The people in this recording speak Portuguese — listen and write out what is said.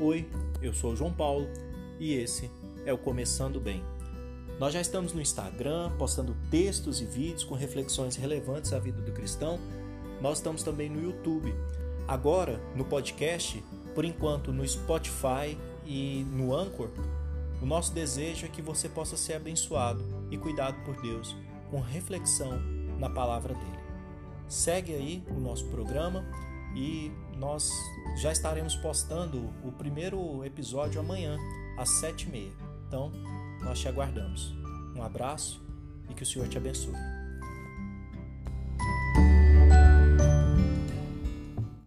Oi, eu sou o João Paulo e esse é o Começando Bem. Nós já estamos no Instagram postando textos e vídeos com reflexões relevantes à vida do cristão. Nós estamos também no YouTube. Agora, no podcast, por enquanto no Spotify e no Anchor, o nosso desejo é que você possa ser abençoado e cuidado por Deus com reflexão na palavra dele. Segue aí o nosso programa e nós já estaremos postando o primeiro episódio amanhã, às sete e meia. Então, nós te aguardamos. Um abraço e que o Senhor te abençoe.